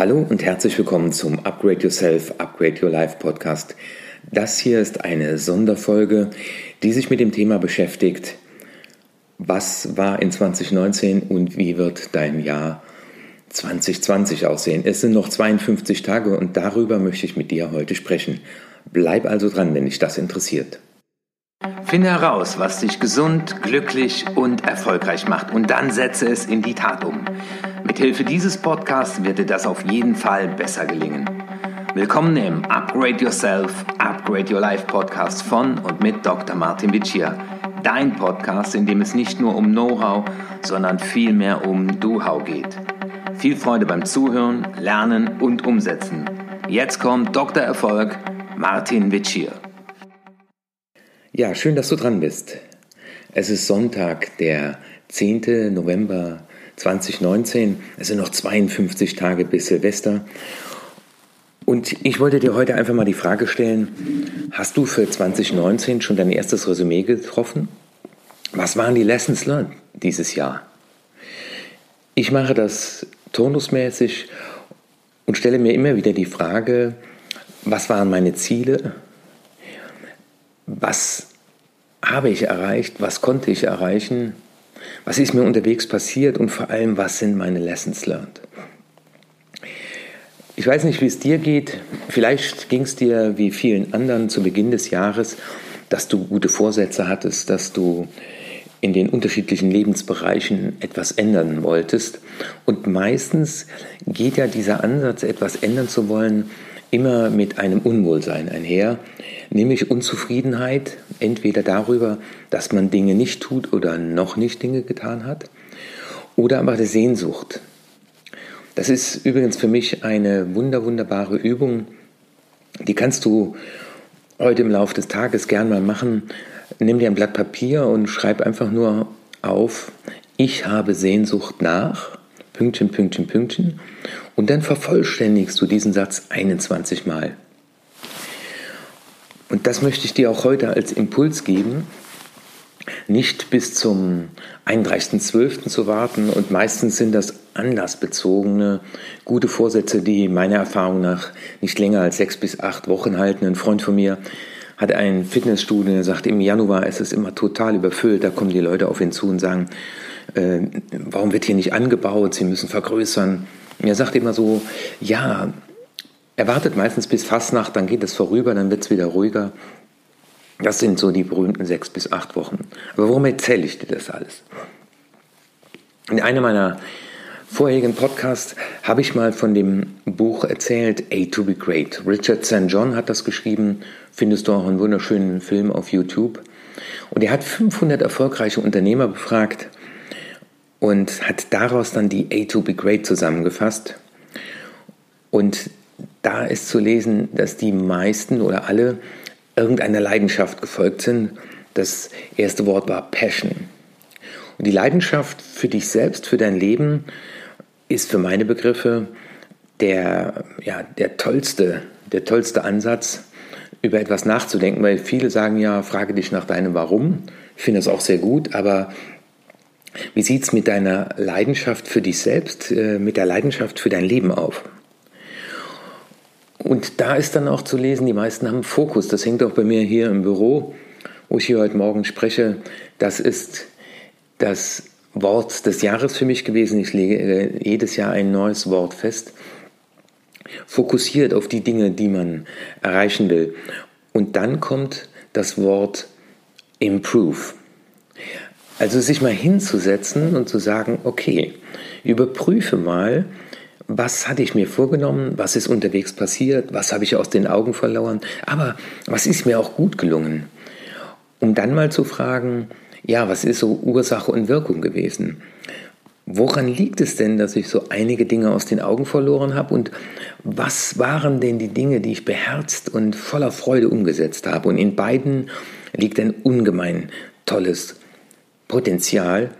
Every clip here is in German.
Hallo und herzlich willkommen zum Upgrade Yourself, Upgrade Your Life Podcast. Das hier ist eine Sonderfolge, die sich mit dem Thema beschäftigt, was war in 2019 und wie wird dein Jahr 2020 aussehen. Es sind noch 52 Tage und darüber möchte ich mit dir heute sprechen. Bleib also dran, wenn dich das interessiert. Finde heraus, was dich gesund, glücklich und erfolgreich macht und dann setze es in die Tat um. Mithilfe dieses Podcasts wird dir das auf jeden Fall besser gelingen. Willkommen im Upgrade Yourself, Upgrade Your Life Podcast von und mit Dr. Martin Vicia. Dein Podcast, in dem es nicht nur um Know-how, sondern vielmehr um Do-How geht. Viel Freude beim Zuhören, Lernen und Umsetzen. Jetzt kommt Dr. Erfolg, Martin Vicia. Ja, schön, dass du dran bist. Es ist Sonntag, der 10. November 2019. Es sind noch 52 Tage bis Silvester. Und ich wollte dir heute einfach mal die Frage stellen, hast du für 2019 schon dein erstes Resümee getroffen? Was waren die Lessons learned dieses Jahr? Ich mache das turnusmäßig und stelle mir immer wieder die Frage, was waren meine Ziele? was habe ich erreicht, was konnte ich erreichen, was ist mir unterwegs passiert und vor allem, was sind meine Lessons learned. Ich weiß nicht, wie es dir geht. Vielleicht ging es dir wie vielen anderen zu Beginn des Jahres, dass du gute Vorsätze hattest, dass du in den unterschiedlichen Lebensbereichen etwas ändern wolltest. Und meistens geht ja dieser Ansatz, etwas ändern zu wollen, immer mit einem Unwohlsein einher, nämlich Unzufriedenheit, entweder darüber, dass man Dinge nicht tut oder noch nicht Dinge getan hat, oder aber der Sehnsucht. Das ist übrigens für mich eine wunder, wunderbare Übung, die kannst du heute im Laufe des Tages gern mal machen. Nimm dir ein Blatt Papier und schreib einfach nur auf, ich habe Sehnsucht nach, Pünktchen, Pünktchen, Pünktchen. Und dann vervollständigst du diesen Satz 21 Mal. Und das möchte ich dir auch heute als Impuls geben, nicht bis zum 31.12. zu warten. Und meistens sind das anlassbezogene, gute Vorsätze, die meiner Erfahrung nach nicht länger als sechs bis acht Wochen halten. Ein Freund von mir hat ein Fitnessstudio, der sagt, im Januar ist es immer total überfüllt. Da kommen die Leute auf ihn zu und sagen, äh, warum wird hier nicht angebaut? Sie müssen vergrößern. Er sagt immer so, ja, er wartet meistens bis Fastnacht, dann geht es vorüber, dann wird es wieder ruhiger. Das sind so die berühmten sechs bis acht Wochen. Aber warum erzähle ich dir das alles? In einem meiner vorherigen Podcasts habe ich mal von dem Buch erzählt, A to be Great. Richard St. John hat das geschrieben, findest du auch einen wunderschönen Film auf YouTube. Und er hat 500 erfolgreiche Unternehmer befragt und hat daraus dann die A to be Great zusammengefasst. Und da ist zu lesen, dass die meisten oder alle irgendeiner Leidenschaft gefolgt sind. Das erste Wort war Passion. Und die Leidenschaft für dich selbst, für dein Leben, ist für meine Begriffe der, ja, der, tollste, der tollste Ansatz, über etwas nachzudenken, weil viele sagen ja, frage dich nach deinem Warum. Ich finde das auch sehr gut, aber wie sieht es mit deiner Leidenschaft für dich selbst, äh, mit der Leidenschaft für dein Leben auf? Und da ist dann auch zu lesen, die meisten haben Fokus. Das hängt auch bei mir hier im Büro, wo ich hier heute Morgen spreche. Das ist das Wort des Jahres für mich gewesen. Ich lege äh, jedes Jahr ein neues Wort fest. Fokussiert auf die Dinge, die man erreichen will. Und dann kommt das Wort improve. Also sich mal hinzusetzen und zu sagen, okay, überprüfe mal, was hatte ich mir vorgenommen, was ist unterwegs passiert, was habe ich aus den Augen verloren, aber was ist mir auch gut gelungen. Um dann mal zu fragen, ja, was ist so Ursache und Wirkung gewesen? Woran liegt es denn, dass ich so einige Dinge aus den Augen verloren habe? Und was waren denn die Dinge, die ich beherzt und voller Freude umgesetzt habe? Und in beiden liegt ein ungemein tolles Potenzial.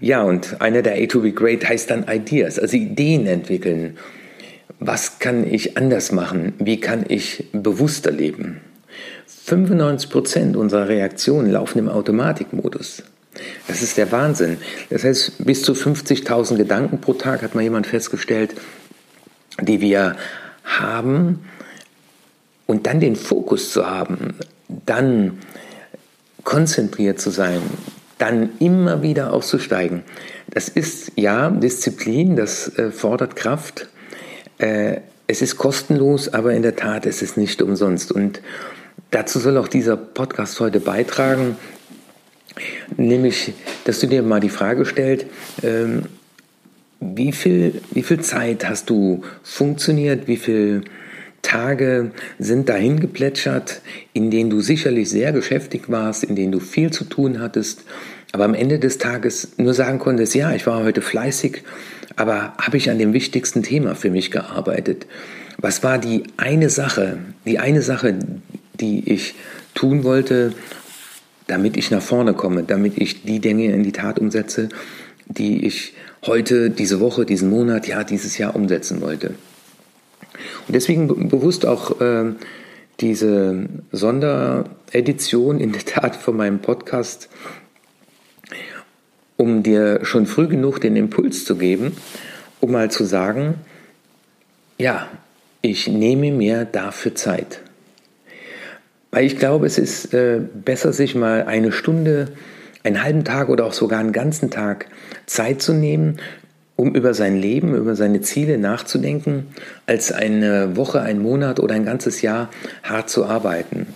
Ja, und einer der A to be Great heißt dann Ideas, also Ideen entwickeln. Was kann ich anders machen? Wie kann ich bewusster leben? 95% unserer Reaktionen laufen im Automatikmodus. Das ist der Wahnsinn. Das heißt, bis zu 50.000 Gedanken pro Tag hat mal jemand festgestellt, die wir haben und dann den Fokus zu haben, dann konzentriert zu sein, dann immer wieder aufzusteigen. Das ist ja Disziplin, das äh, fordert Kraft. Äh, es ist kostenlos, aber in der Tat es ist nicht umsonst. Und dazu soll auch dieser Podcast heute beitragen, nämlich, dass du dir mal die Frage stellst, ähm, wie viel, wie viel Zeit hast du funktioniert, wie viel Tage sind dahin geplätschert, in denen du sicherlich sehr geschäftigt warst, in denen du viel zu tun hattest, aber am Ende des Tages nur sagen konntest, ja, ich war heute fleißig, aber habe ich an dem wichtigsten Thema für mich gearbeitet? Was war die eine Sache, die eine Sache, die ich tun wollte, damit ich nach vorne komme, damit ich die Dinge in die Tat umsetze, die ich heute, diese Woche, diesen Monat, ja, dieses Jahr umsetzen wollte? Und deswegen bewusst auch äh, diese Sonderedition in der Tat von meinem Podcast, um dir schon früh genug den Impuls zu geben, um mal zu sagen, ja, ich nehme mir dafür Zeit. Weil ich glaube, es ist äh, besser, sich mal eine Stunde, einen halben Tag oder auch sogar einen ganzen Tag Zeit zu nehmen um über sein Leben, über seine Ziele nachzudenken, als eine Woche, ein Monat oder ein ganzes Jahr hart zu arbeiten.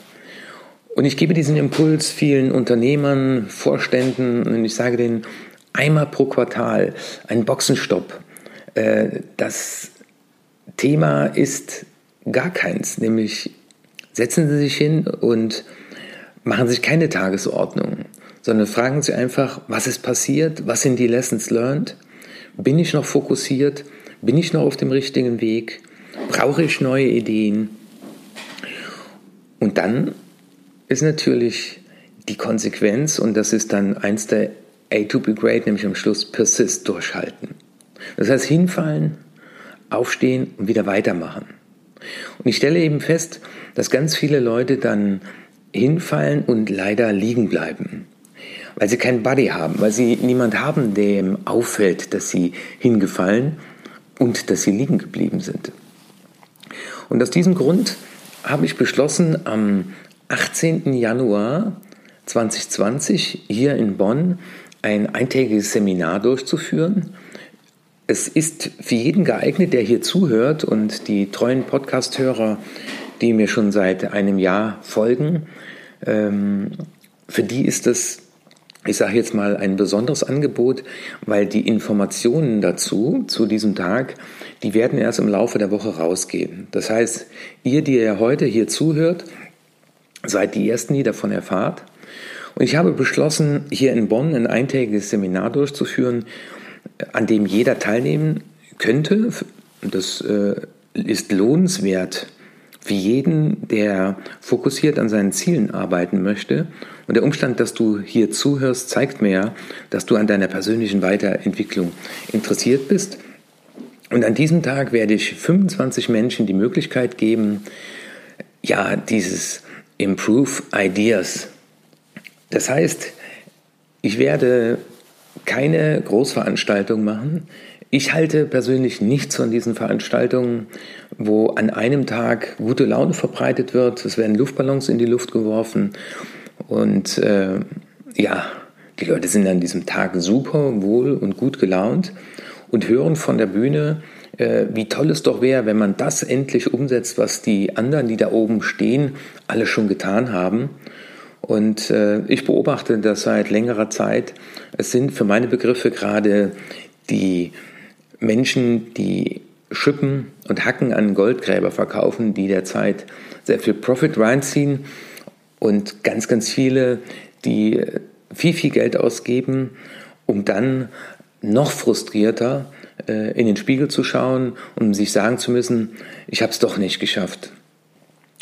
Und ich gebe diesen Impuls vielen Unternehmern, Vorständen und ich sage denen, einmal pro Quartal ein Boxenstopp. Äh, das Thema ist gar keins, nämlich setzen Sie sich hin und machen sich keine Tagesordnung, sondern fragen Sie einfach, was ist passiert, was sind die Lessons learned bin ich noch fokussiert? Bin ich noch auf dem richtigen Weg? Brauche ich neue Ideen? Und dann ist natürlich die Konsequenz, und das ist dann eins der A to be great, nämlich am Schluss persist, durchhalten. Das heißt hinfallen, aufstehen und wieder weitermachen. Und ich stelle eben fest, dass ganz viele Leute dann hinfallen und leider liegen bleiben weil sie keinen Buddy haben, weil sie niemand haben, dem auffällt, dass sie hingefallen und dass sie liegen geblieben sind. Und aus diesem Grund habe ich beschlossen, am 18. Januar 2020 hier in Bonn ein eintägiges Seminar durchzuführen. Es ist für jeden geeignet, der hier zuhört und die treuen Podcast-Hörer, die mir schon seit einem Jahr folgen, ähm, für die ist es ich sage jetzt mal ein besonderes Angebot, weil die Informationen dazu, zu diesem Tag, die werden erst im Laufe der Woche rausgehen. Das heißt, ihr, die ihr heute hier zuhört, seid die Ersten, die davon erfahrt. Und ich habe beschlossen, hier in Bonn ein eintägiges Seminar durchzuführen, an dem jeder teilnehmen könnte. Das äh, ist lohnenswert für jeden, der fokussiert an seinen Zielen arbeiten möchte. Und der Umstand, dass du hier zuhörst, zeigt mir ja, dass du an deiner persönlichen Weiterentwicklung interessiert bist. Und an diesem Tag werde ich 25 Menschen die Möglichkeit geben, ja, dieses Improve Ideas. Das heißt, ich werde keine Großveranstaltung machen. Ich halte persönlich nichts von diesen Veranstaltungen, wo an einem Tag gute Laune verbreitet wird. Es werden Luftballons in die Luft geworfen und äh, ja, die Leute sind an diesem Tag super wohl und gut gelaunt und hören von der Bühne, äh, wie toll es doch wäre, wenn man das endlich umsetzt, was die anderen, die da oben stehen, alle schon getan haben. Und äh, ich beobachte das seit längerer Zeit. Es sind für meine Begriffe gerade die Menschen, die Schippen und Hacken an Goldgräber verkaufen, die derzeit sehr viel Profit reinziehen und ganz, ganz viele, die viel, viel Geld ausgeben, um dann noch frustrierter äh, in den Spiegel zu schauen und sich sagen zu müssen, ich habe es doch nicht geschafft.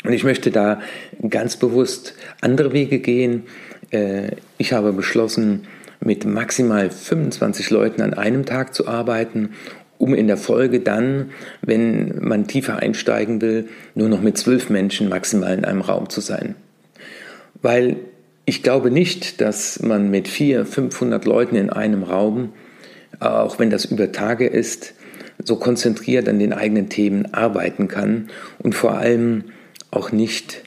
Und ich möchte da ganz bewusst andere Wege gehen. Äh, ich habe beschlossen, mit maximal 25 Leuten an einem Tag zu arbeiten, um in der Folge dann, wenn man tiefer einsteigen will, nur noch mit zwölf Menschen maximal in einem Raum zu sein. Weil ich glaube nicht, dass man mit 400, 500 Leuten in einem Raum, auch wenn das über Tage ist, so konzentriert an den eigenen Themen arbeiten kann und vor allem auch nicht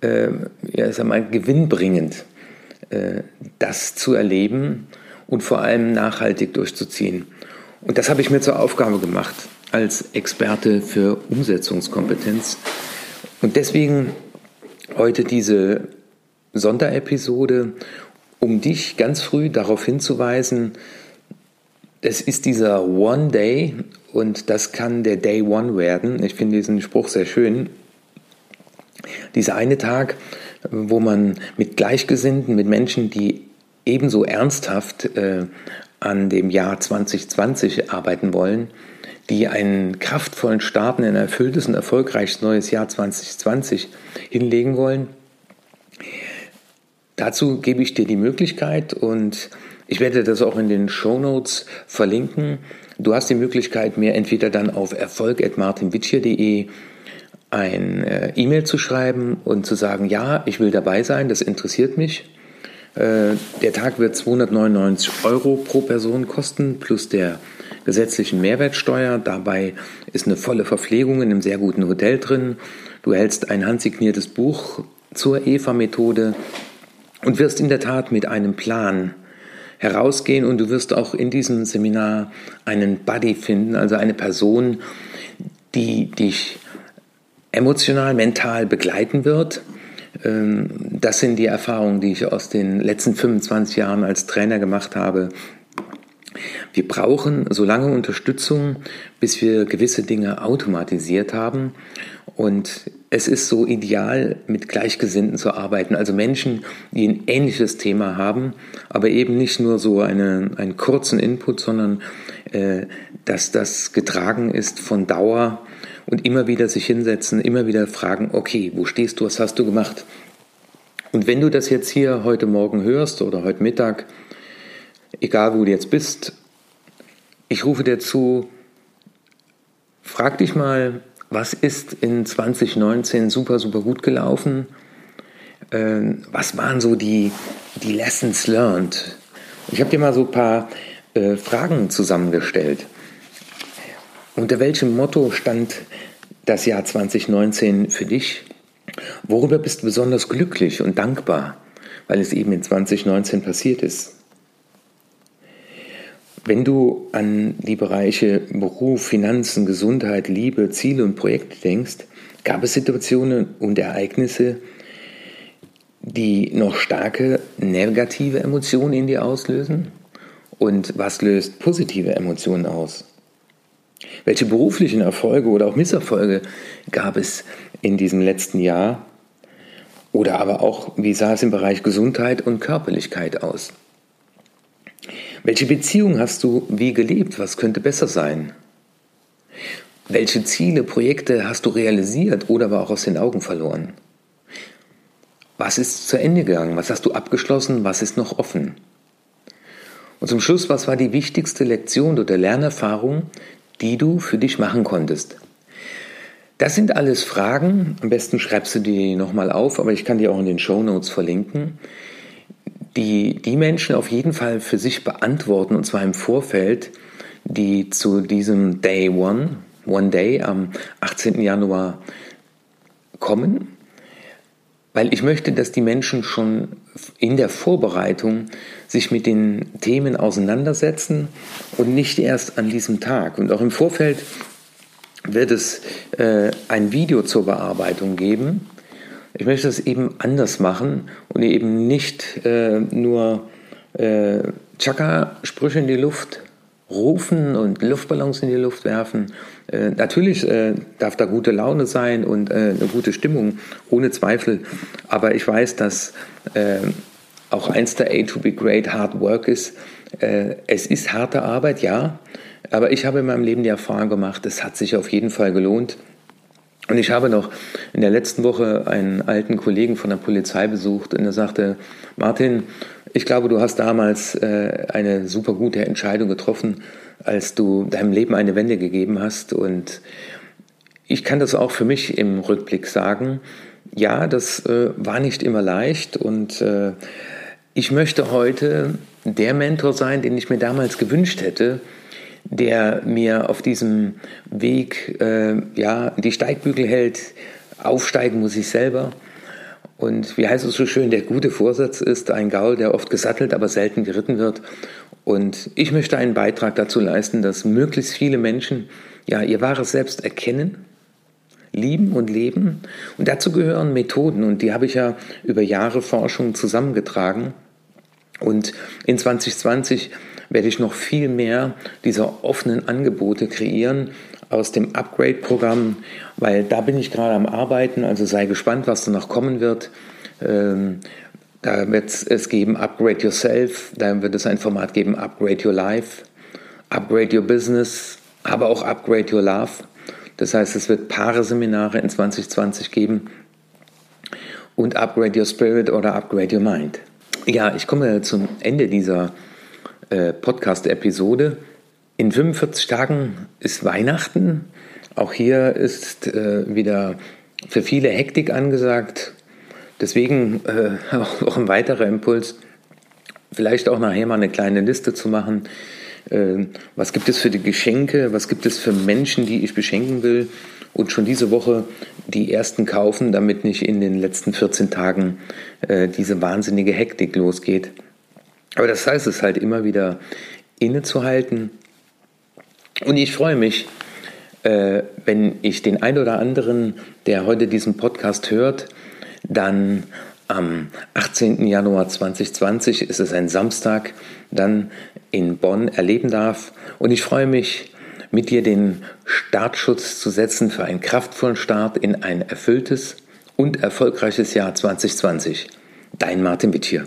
äh, ja, sag mal, gewinnbringend äh, das zu erleben und vor allem nachhaltig durchzuziehen. Und das habe ich mir zur Aufgabe gemacht als Experte für Umsetzungskompetenz. Und deswegen heute diese Sonderepisode, um dich ganz früh darauf hinzuweisen, es ist dieser One Day und das kann der Day One werden. Ich finde diesen Spruch sehr schön. Dieser eine Tag, wo man mit Gleichgesinnten, mit Menschen, die ebenso ernsthaft äh, an dem Jahr 2020 arbeiten wollen, die einen kraftvollen Start in ein erfülltes und erfolgreiches neues Jahr 2020 hinlegen wollen. Dazu gebe ich dir die Möglichkeit und ich werde das auch in den Show Notes verlinken. Du hast die Möglichkeit, mir entweder dann auf erfolg.martinwitschier.de ein äh, E-Mail zu schreiben und zu sagen, ja, ich will dabei sein, das interessiert mich. Äh, der Tag wird 299 Euro pro Person kosten, plus der gesetzlichen Mehrwertsteuer. Dabei ist eine volle Verpflegung in einem sehr guten Hotel drin. Du erhältst ein handsigniertes Buch zur EVA-Methode und wirst in der Tat mit einem Plan herausgehen und du wirst auch in diesem Seminar einen Buddy finden, also eine Person, die dich emotional, mental begleiten wird. Ähm, das sind die Erfahrungen, die ich aus den letzten 25 Jahren als Trainer gemacht habe. Wir brauchen so lange Unterstützung, bis wir gewisse Dinge automatisiert haben. Und es ist so ideal, mit Gleichgesinnten zu arbeiten, also Menschen, die ein ähnliches Thema haben, aber eben nicht nur so eine, einen kurzen Input, sondern äh, dass das getragen ist von Dauer und immer wieder sich hinsetzen, immer wieder fragen, okay, wo stehst du, was hast du gemacht? Und wenn du das jetzt hier heute Morgen hörst oder heute Mittag, egal wo du jetzt bist, ich rufe dir zu, frag dich mal, was ist in 2019 super, super gut gelaufen? Ähm, was waren so die, die Lessons learned? Ich habe dir mal so ein paar äh, Fragen zusammengestellt. Unter welchem Motto stand das Jahr 2019 für dich? Worüber bist du besonders glücklich und dankbar, weil es eben in 2019 passiert ist? Wenn du an die Bereiche Beruf, Finanzen, Gesundheit, Liebe, Ziele und Projekte denkst, gab es Situationen und Ereignisse, die noch starke negative Emotionen in dir auslösen? Und was löst positive Emotionen aus? Welche beruflichen Erfolge oder auch Misserfolge gab es in diesem letzten Jahr? Oder aber auch, wie sah es im Bereich Gesundheit und Körperlichkeit aus? Welche Beziehung hast du wie gelebt? Was könnte besser sein? Welche Ziele, Projekte hast du realisiert oder aber auch aus den Augen verloren? Was ist zu Ende gegangen? Was hast du abgeschlossen? Was ist noch offen? Und zum Schluss, was war die wichtigste Lektion oder Lernerfahrung, die du für dich machen konntest? Das sind alles Fragen. Am besten schreibst du die nochmal auf, aber ich kann die auch in den Show Notes verlinken die die Menschen auf jeden Fall für sich beantworten, und zwar im Vorfeld, die zu diesem Day One, One Day am 18. Januar kommen, weil ich möchte, dass die Menschen schon in der Vorbereitung sich mit den Themen auseinandersetzen und nicht erst an diesem Tag. Und auch im Vorfeld wird es äh, ein Video zur Bearbeitung geben, ich möchte es eben anders machen und eben nicht äh, nur äh, Chaka-Sprüche in die Luft rufen und Luftballons in die Luft werfen. Äh, natürlich äh, darf da gute Laune sein und äh, eine gute Stimmung, ohne Zweifel. Aber ich weiß, dass äh, auch eins der A to be great hard work ist. Äh, es ist harte Arbeit, ja. Aber ich habe in meinem Leben die Erfahrung gemacht, es hat sich auf jeden Fall gelohnt. Und ich habe noch in der letzten Woche einen alten Kollegen von der Polizei besucht und er sagte, Martin, ich glaube, du hast damals äh, eine super gute Entscheidung getroffen, als du deinem Leben eine Wende gegeben hast. Und ich kann das auch für mich im Rückblick sagen. Ja, das äh, war nicht immer leicht und äh, ich möchte heute der Mentor sein, den ich mir damals gewünscht hätte, der mir auf diesem Weg äh, ja, die Steigbügel hält. Aufsteigen muss ich selber. Und wie heißt es so schön, der gute Vorsatz ist ein Gaul, der oft gesattelt, aber selten geritten wird. Und ich möchte einen Beitrag dazu leisten, dass möglichst viele Menschen ja ihr wahres Selbst erkennen, lieben und leben. Und dazu gehören Methoden und die habe ich ja über Jahre Forschung zusammengetragen. Und in 2020 werde ich noch viel mehr dieser offenen Angebote kreieren aus dem Upgrade-Programm, weil da bin ich gerade am Arbeiten, also sei gespannt, was da noch kommen wird. Ähm, da wird es geben Upgrade Yourself, da wird es ein Format geben Upgrade Your Life, Upgrade Your Business, aber auch Upgrade Your Love. Das heißt, es wird Paare-Seminare in 2020 geben und Upgrade Your Spirit oder Upgrade Your Mind. Ja, ich komme zum Ende dieser äh, Podcast-Episode. In 45 Tagen ist Weihnachten. Auch hier ist äh, wieder für viele Hektik angesagt. Deswegen äh, auch ein weiterer Impuls, vielleicht auch nachher mal eine kleine Liste zu machen. Äh, was gibt es für die Geschenke? Was gibt es für Menschen, die ich beschenken will? Und schon diese Woche die ersten kaufen, damit nicht in den letzten 14 Tagen äh, diese wahnsinnige Hektik losgeht. Aber das heißt es halt immer wieder innezuhalten. Und ich freue mich, äh, wenn ich den ein oder anderen, der heute diesen Podcast hört, dann am 18. Januar 2020, ist es ein Samstag, dann in Bonn erleben darf. Und ich freue mich, mit dir den Startschutz zu setzen für einen kraftvollen Start in ein erfülltes und erfolgreiches Jahr 2020. Dein Martin Witt hier.